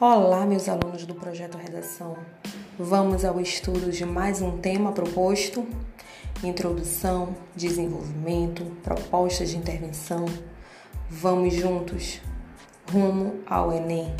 Olá, meus alunos do projeto Redação. Vamos ao estudo de mais um tema proposto: introdução, desenvolvimento, propostas de intervenção. Vamos juntos rumo ao Enem.